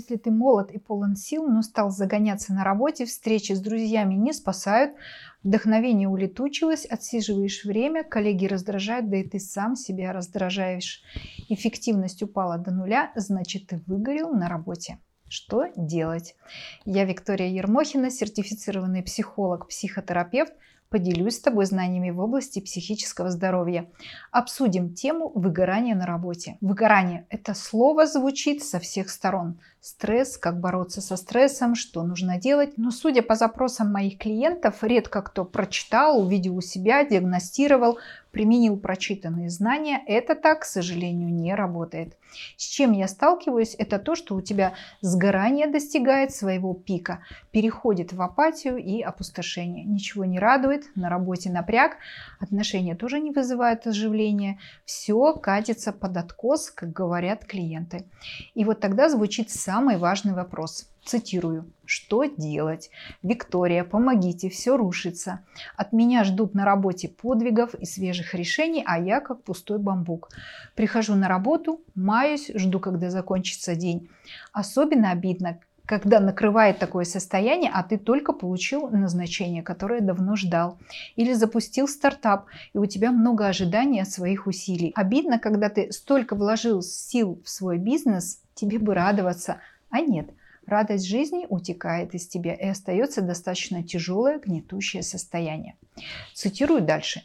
Если ты молод и полон сил, но стал загоняться на работе, встречи с друзьями не спасают, вдохновение улетучилось, отсиживаешь время, коллеги раздражают, да и ты сам себя раздражаешь. Эффективность упала до нуля, значит ты выгорел на работе. Что делать? Я Виктория Ермохина, сертифицированный психолог, психотерапевт, поделюсь с тобой знаниями в области психического здоровья. Обсудим тему выгорания на работе. Выгорание – это слово звучит со всех сторон. Стресс, как бороться со стрессом, что нужно делать. Но судя по запросам моих клиентов, редко кто прочитал, увидел у себя, диагностировал, применил прочитанные знания. Это так, к сожалению, не работает. С чем я сталкиваюсь, это то, что у тебя сгорание достигает своего пика, переходит в апатию и опустошение. Ничего не радует, на работе напряг, отношения тоже не вызывают оживления. Все катится под откос, как говорят клиенты. И вот тогда звучит самый важный вопрос. Цитирую. Что делать? Виктория, помогите, все рушится. От меня ждут на работе подвигов и свежих решений, а я как пустой бамбук. Прихожу на работу, маюсь, жду, когда закончится день. Особенно обидно, когда накрывает такое состояние, а ты только получил назначение, которое давно ждал. Или запустил стартап, и у тебя много ожиданий от своих усилий. Обидно, когда ты столько вложил сил в свой бизнес, тебе бы радоваться, а нет – радость жизни утекает из тебя и остается достаточно тяжелое гнетущее состояние. Цитирую дальше.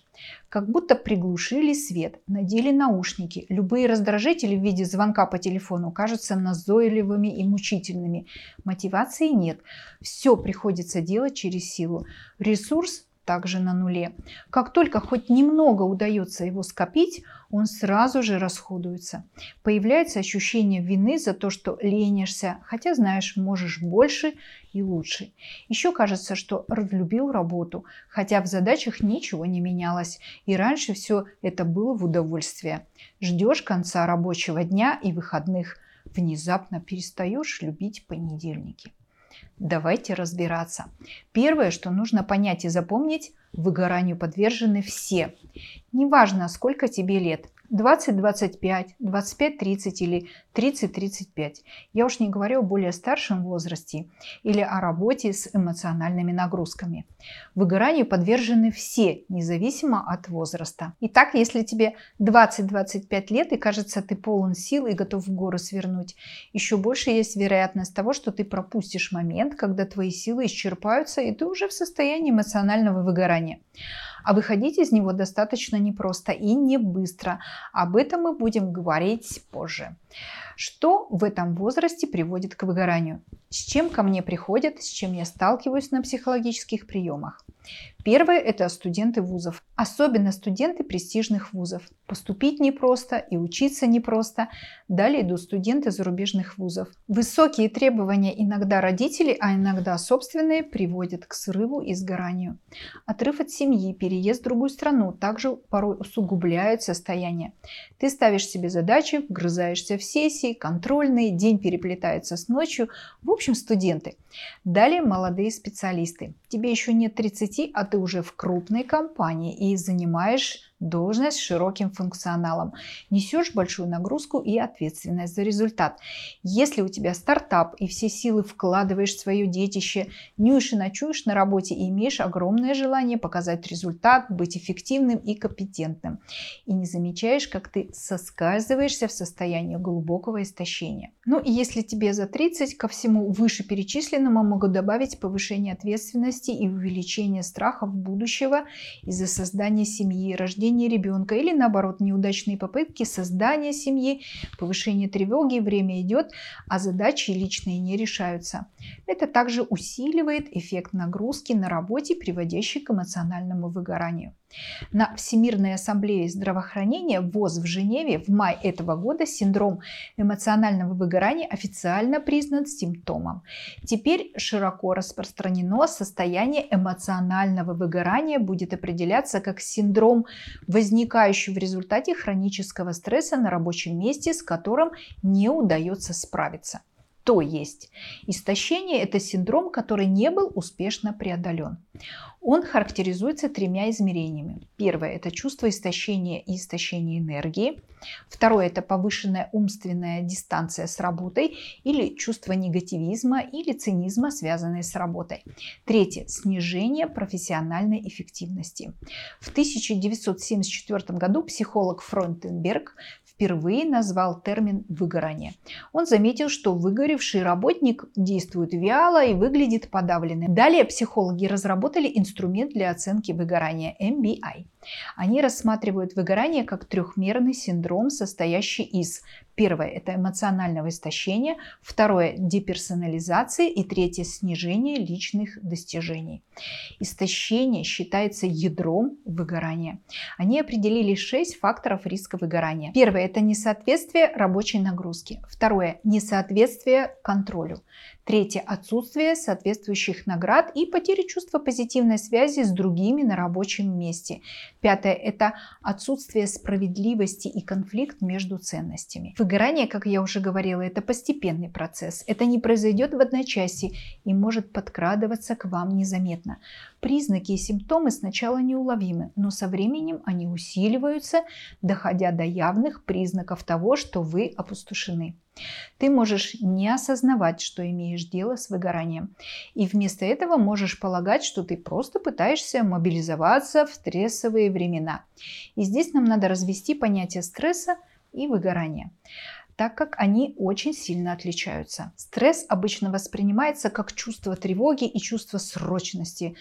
Как будто приглушили свет, надели наушники. Любые раздражители в виде звонка по телефону кажутся назойливыми и мучительными. Мотивации нет. Все приходится делать через силу. Ресурс также на нуле. Как только хоть немного удается его скопить, он сразу же расходуется. Появляется ощущение вины за то, что ленишься, хотя знаешь, можешь больше и лучше. Еще кажется, что разлюбил работу, хотя в задачах ничего не менялось, и раньше все это было в удовольствие. Ждешь конца рабочего дня и выходных, внезапно перестаешь любить понедельники. Давайте разбираться. Первое, что нужно понять и запомнить, выгоранию подвержены все. Неважно, сколько тебе лет. 20-25, 25-30 или 30-35. Я уж не говорю о более старшем возрасте или о работе с эмоциональными нагрузками. Выгоранию подвержены все, независимо от возраста. Итак, если тебе 20-25 лет и кажется, ты полон сил и готов в горы свернуть, еще больше есть вероятность того, что ты пропустишь момент, когда твои силы исчерпаются и ты уже в состоянии эмоционального выгорания. А выходить из него достаточно непросто и не быстро. Об этом мы будем говорить позже. Что в этом возрасте приводит к выгоранию? С чем ко мне приходят, с чем я сталкиваюсь на психологических приемах? Первое – это студенты вузов, особенно студенты престижных вузов. Поступить непросто и учиться непросто. Далее идут студенты зарубежных вузов. Высокие требования иногда родителей, а иногда собственные, приводят к срыву и сгоранию. Отрыв от семьи, переезд в другую страну также порой усугубляют состояние. Ты ставишь себе задачи, вгрызаешься в сессии, контрольные, день переплетается с ночью. В общем, студенты. Далее молодые специалисты. Тебе еще нет 30, а ты уже в крупной компании и занимаешь должность с широким функционалом. Несешь большую нагрузку и ответственность за результат. Если у тебя стартап и все силы вкладываешь в свое детище, нюешь и ночуешь на работе и имеешь огромное желание показать результат, быть эффективным и компетентным. И не замечаешь, как ты соскальзываешься в состояние глубокого истощения. Ну и если тебе за 30, ко всему вышеперечисленному могу добавить повышение ответственности и увеличение страхов будущего из-за создания семьи, рождения ребенка или наоборот неудачные попытки создания семьи, повышение тревоги, время идет, а задачи личные не решаются. Это также усиливает эффект нагрузки на работе, приводящий к эмоциональному выгоранию. На Всемирной ассамблее здравоохранения ВОЗ в Женеве в мае этого года синдром эмоционального выгорания официально признан симптомом. Теперь широко распространено состояние эмоционального выгорания будет определяться как синдром, возникающий в результате хронического стресса на рабочем месте, с которым не удается справиться. То есть истощение – это синдром, который не был успешно преодолен. Он характеризуется тремя измерениями. Первое – это чувство истощения и истощения энергии. Второе – это повышенная умственная дистанция с работой или чувство негативизма или цинизма, связанные с работой. Третье – снижение профессиональной эффективности. В 1974 году психолог Фронтенберг впервые назвал термин «выгорание». Он заметил, что выгоревший работник действует вяло и выглядит подавленным. Далее психологи разработали инструмент для оценки выгорания MBI. Они рассматривают выгорание как трехмерный синдром, состоящий из Первое – это эмоционального истощения. Второе – деперсонализации. И третье – снижение личных достижений. Истощение считается ядром выгорания. Они определили шесть факторов риска выгорания. Первое – это несоответствие рабочей нагрузки. Второе – несоответствие контролю. Третье – отсутствие соответствующих наград и потеря чувства позитивной связи с другими на рабочем месте. Пятое – это отсутствие справедливости и конфликт между ценностями. Выгорание, как я уже говорила, это постепенный процесс. Это не произойдет в одночасье и может подкрадываться к вам незаметно. Признаки и симптомы сначала неуловимы, но со временем они усиливаются, доходя до явных признаков того, что вы опустошены. Ты можешь не осознавать, что имеешь дело с выгоранием. И вместо этого можешь полагать, что ты просто пытаешься мобилизоваться в стрессовые времена. И здесь нам надо развести понятие стресса и выгорания так как они очень сильно отличаются. Стресс обычно воспринимается как чувство тревоги и чувство срочности,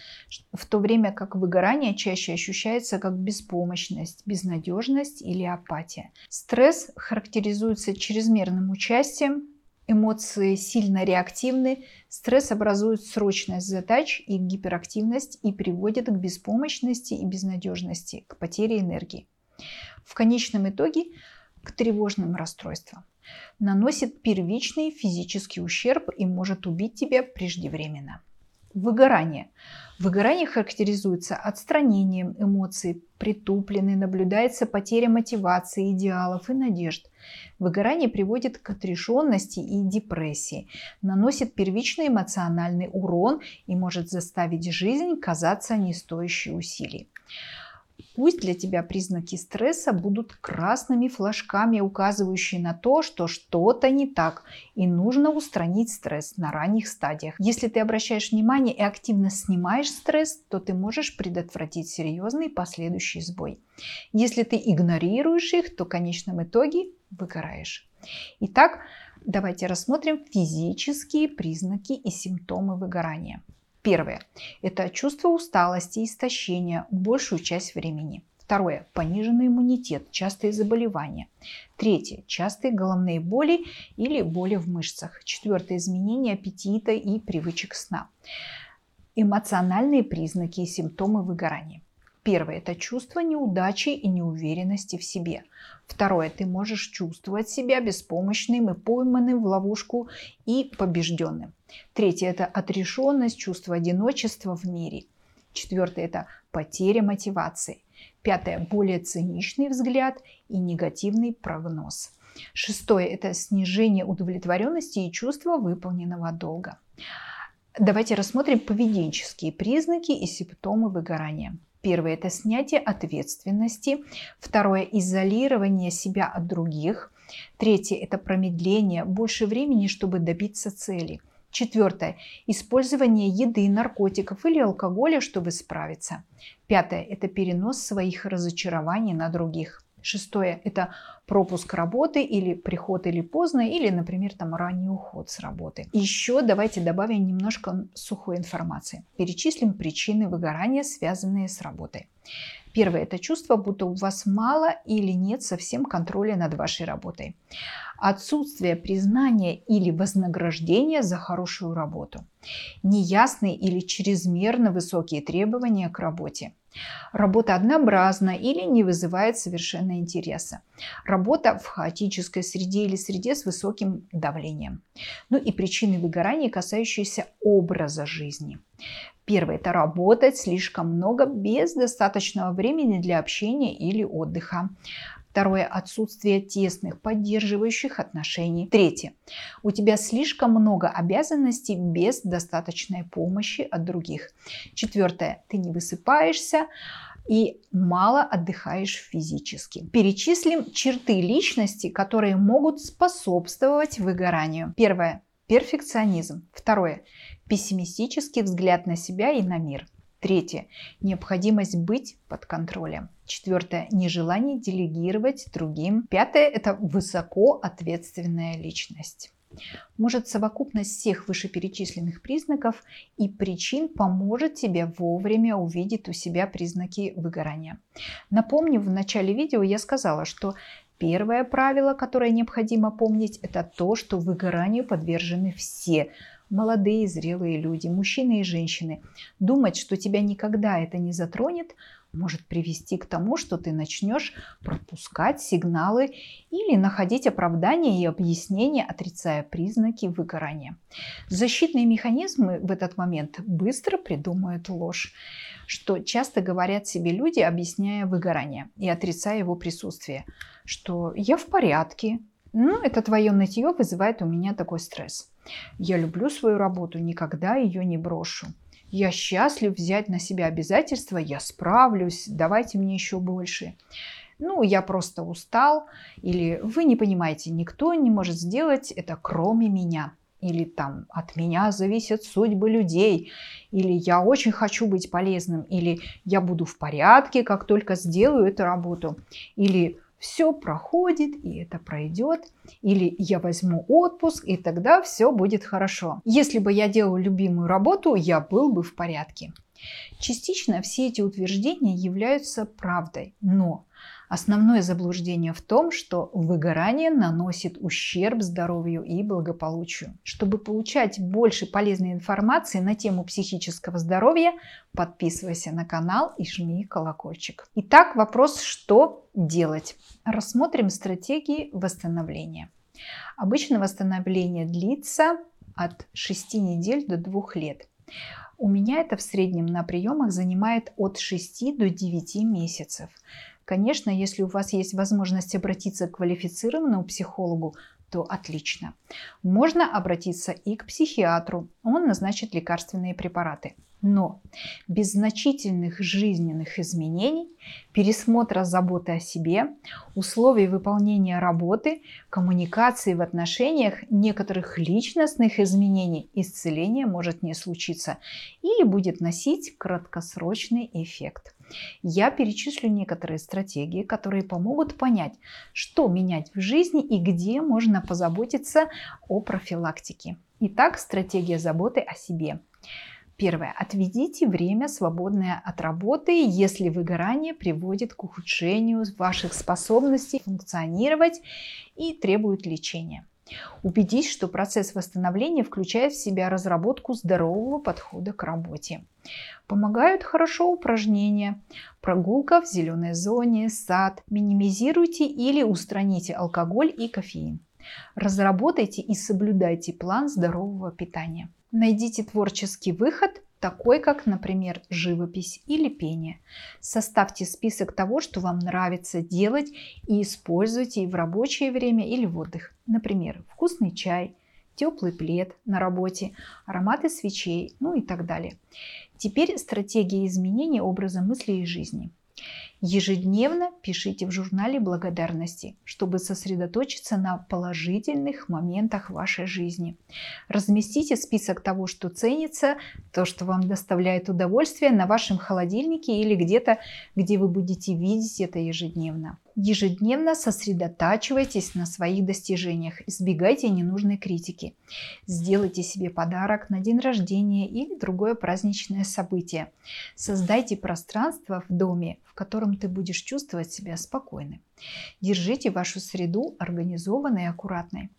в то время как выгорание чаще ощущается как беспомощность, безнадежность или апатия. Стресс характеризуется чрезмерным участием, эмоции сильно реактивны, стресс образует срочность задач и гиперактивность и приводит к беспомощности и безнадежности, к потере энергии. В конечном итоге к тревожным расстройствам. Наносит первичный физический ущерб и может убить тебя преждевременно. Выгорание. Выгорание характеризуется отстранением эмоций, притупленной, наблюдается потеря мотивации, идеалов и надежд. Выгорание приводит к отрешенности и депрессии, наносит первичный эмоциональный урон и может заставить жизнь казаться не стоящей усилий. Пусть для тебя признаки стресса будут красными флажками, указывающие на то, что что-то не так и нужно устранить стресс на ранних стадиях. Если ты обращаешь внимание и активно снимаешь стресс, то ты можешь предотвратить серьезный последующий сбой. Если ты игнорируешь их, то в конечном итоге выгораешь. Итак, давайте рассмотрим физические признаки и симптомы выгорания. Первое – это чувство усталости и истощения большую часть времени. Второе – пониженный иммунитет, частые заболевания. Третье – частые головные боли или боли в мышцах. Четвертое – изменение аппетита и привычек сна. Эмоциональные признаки и симптомы выгорания. Первое – это чувство неудачи и неуверенности в себе. Второе – ты можешь чувствовать себя беспомощным и пойманным в ловушку и побежденным. Третье – это отрешенность, чувство одиночества в мире. Четвертое – это потеря мотивации. Пятое – более циничный взгляд и негативный прогноз. Шестое – это снижение удовлетворенности и чувства выполненного долга. Давайте рассмотрим поведенческие признаки и симптомы выгорания. Первое – это снятие ответственности. Второе – изолирование себя от других. Третье – это промедление, больше времени, чтобы добиться цели. Четвертое – использование еды, наркотиков или алкоголя, чтобы справиться. Пятое – это перенос своих разочарований на других. Шестое – это пропуск работы или приход или поздно, или, например, там ранний уход с работы. Еще давайте добавим немножко сухой информации. Перечислим причины выгорания, связанные с работой. Первое – это чувство, будто у вас мало или нет совсем контроля над вашей работой. Отсутствие признания или вознаграждения за хорошую работу. Неясные или чрезмерно высокие требования к работе. Работа однообразна или не вызывает совершенно интереса. Работа в хаотической среде или среде с высоким давлением. Ну и причины выгорания, касающиеся образа жизни. Первое – это работать слишком много без достаточного времени для общения или отдыха. Второе – отсутствие тесных, поддерживающих отношений. Третье – у тебя слишком много обязанностей без достаточной помощи от других. Четвертое – ты не высыпаешься, и мало отдыхаешь физически. Перечислим черты личности, которые могут способствовать выгоранию. Первое – перфекционизм. Второе – пессимистический взгляд на себя и на мир. Третье – необходимость быть под контролем. Четвертое – нежелание делегировать другим. Пятое – это высоко ответственная личность. Может, совокупность всех вышеперечисленных признаков и причин поможет тебе вовремя увидеть у себя признаки выгорания. Напомню, в начале видео я сказала, что первое правило, которое необходимо помнить, это то, что выгоранию подвержены все – молодые, зрелые люди, мужчины и женщины. Думать, что тебя никогда это не затронет, может привести к тому, что ты начнешь пропускать сигналы или находить оправдания и объяснения, отрицая признаки выгорания. Защитные механизмы в этот момент быстро придумают ложь, что часто говорят себе люди, объясняя выгорание и отрицая его присутствие, что я в порядке, ну, это твое нытье вызывает у меня такой стресс. Я люблю свою работу, никогда ее не брошу. Я счастлив взять на себя обязательства, я справлюсь, давайте мне еще больше. Ну, я просто устал, или вы не понимаете, никто не может сделать это кроме меня. Или там от меня зависят судьбы людей, или я очень хочу быть полезным, или я буду в порядке, как только сделаю эту работу, или все проходит, и это пройдет. Или я возьму отпуск, и тогда все будет хорошо. Если бы я делал любимую работу, я был бы в порядке. Частично все эти утверждения являются правдой, но Основное заблуждение в том, что выгорание наносит ущерб здоровью и благополучию. Чтобы получать больше полезной информации на тему психического здоровья, подписывайся на канал и жми колокольчик. Итак, вопрос, что делать? Рассмотрим стратегии восстановления. Обычно восстановление длится от 6 недель до 2 лет. У меня это в среднем на приемах занимает от 6 до 9 месяцев. Конечно, если у вас есть возможность обратиться к квалифицированному психологу, то отлично. Можно обратиться и к психиатру, он назначит лекарственные препараты. Но без значительных жизненных изменений, пересмотра заботы о себе, условий выполнения работы, коммуникации в отношениях, некоторых личностных изменений исцеление может не случиться или будет носить краткосрочный эффект. Я перечислю некоторые стратегии, которые помогут понять, что менять в жизни и где можно позаботиться о профилактике. Итак, стратегия заботы о себе. Первое. Отведите время, свободное от работы, если выгорание приводит к ухудшению ваших способностей функционировать и требует лечения. Убедись, что процесс восстановления включает в себя разработку здорового подхода к работе. Помогают хорошо упражнения, прогулка в зеленой зоне, сад. Минимизируйте или устраните алкоголь и кофеин. Разработайте и соблюдайте план здорового питания. Найдите творческий выход, такой как, например, живопись или пение. Составьте список того, что вам нравится делать и используйте и в рабочее время или в отдых. Например, вкусный чай, теплый плед на работе, ароматы свечей, ну и так далее. Теперь стратегия изменения образа мысли и жизни – Ежедневно пишите в журнале благодарности, чтобы сосредоточиться на положительных моментах вашей жизни. Разместите список того, что ценится, то, что вам доставляет удовольствие на вашем холодильнике или где-то, где вы будете видеть это ежедневно. Ежедневно сосредотачивайтесь на своих достижениях, избегайте ненужной критики. Сделайте себе подарок на день рождения или другое праздничное событие. Создайте пространство в доме, в котором ты будешь чувствовать себя спокойным. Держите вашу среду организованной и аккуратной.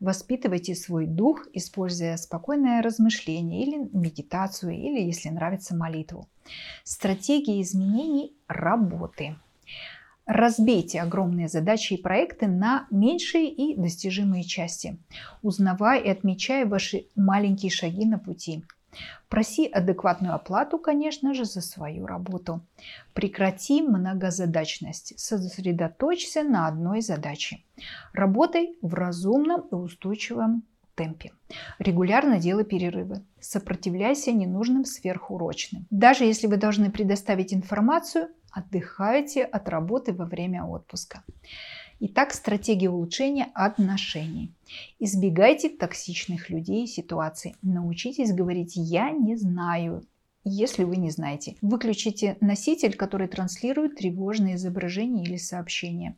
Воспитывайте свой дух, используя спокойное размышление или медитацию, или, если нравится, молитву. Стратегии изменений работы. Разбейте огромные задачи и проекты на меньшие и достижимые части, узнавая и отмечая ваши маленькие шаги на пути. Проси адекватную оплату, конечно же, за свою работу. Прекрати многозадачность. Сосредоточься на одной задаче. Работай в разумном и устойчивом темпе. Регулярно делай перерывы. Сопротивляйся ненужным сверхурочным. Даже если вы должны предоставить информацию, отдыхайте от работы во время отпуска. Итак, стратегия улучшения отношений. Избегайте токсичных людей и ситуаций. Научитесь говорить «я не знаю», если вы не знаете. Выключите носитель, который транслирует тревожные изображения или сообщения.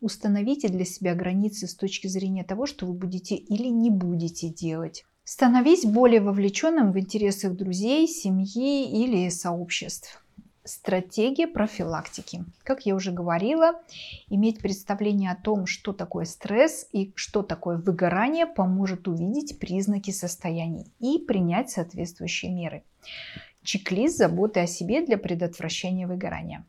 Установите для себя границы с точки зрения того, что вы будете или не будете делать. Становись более вовлеченным в интересах друзей, семьи или сообществ. Стратегия профилактики. Как я уже говорила, иметь представление о том, что такое стресс и что такое выгорание, поможет увидеть признаки состояний и принять соответствующие меры. Чек-лист заботы о себе для предотвращения выгорания.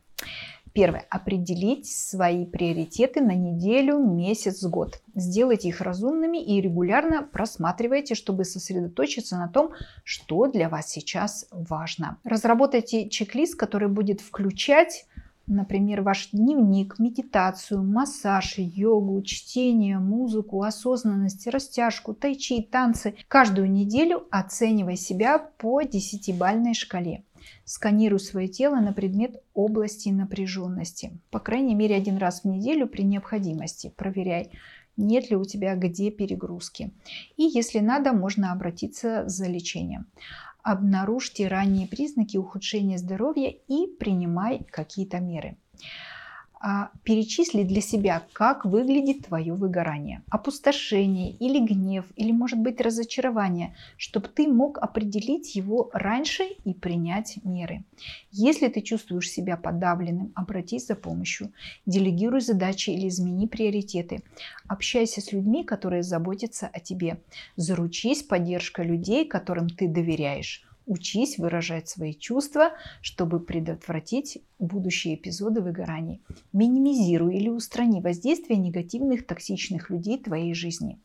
Первое. Определить свои приоритеты на неделю, месяц, год. Сделайте их разумными и регулярно просматривайте, чтобы сосредоточиться на том, что для вас сейчас важно. Разработайте чек-лист, который будет включать Например, ваш дневник, медитацию, массаж, йогу, чтение, музыку, осознанность, растяжку, тайчи, танцы. Каждую неделю оценивай себя по десятибальной шкале. Сканируй свое тело на предмет области напряженности. По крайней мере, один раз в неделю при необходимости. Проверяй, нет ли у тебя где перегрузки. И если надо, можно обратиться за лечением. Обнаружьте ранние признаки ухудшения здоровья и принимай какие-то меры. А, перечисли для себя, как выглядит твое выгорание. Опустошение или гнев, или может быть разочарование, чтобы ты мог определить его раньше и принять меры. Если ты чувствуешь себя подавленным, обратись за помощью. Делегируй задачи или измени приоритеты. Общайся с людьми, которые заботятся о тебе. Заручись поддержкой людей, которым ты доверяешь. Учись выражать свои чувства, чтобы предотвратить будущие эпизоды выгораний. Минимизируй или устрани воздействие негативных токсичных людей твоей жизни.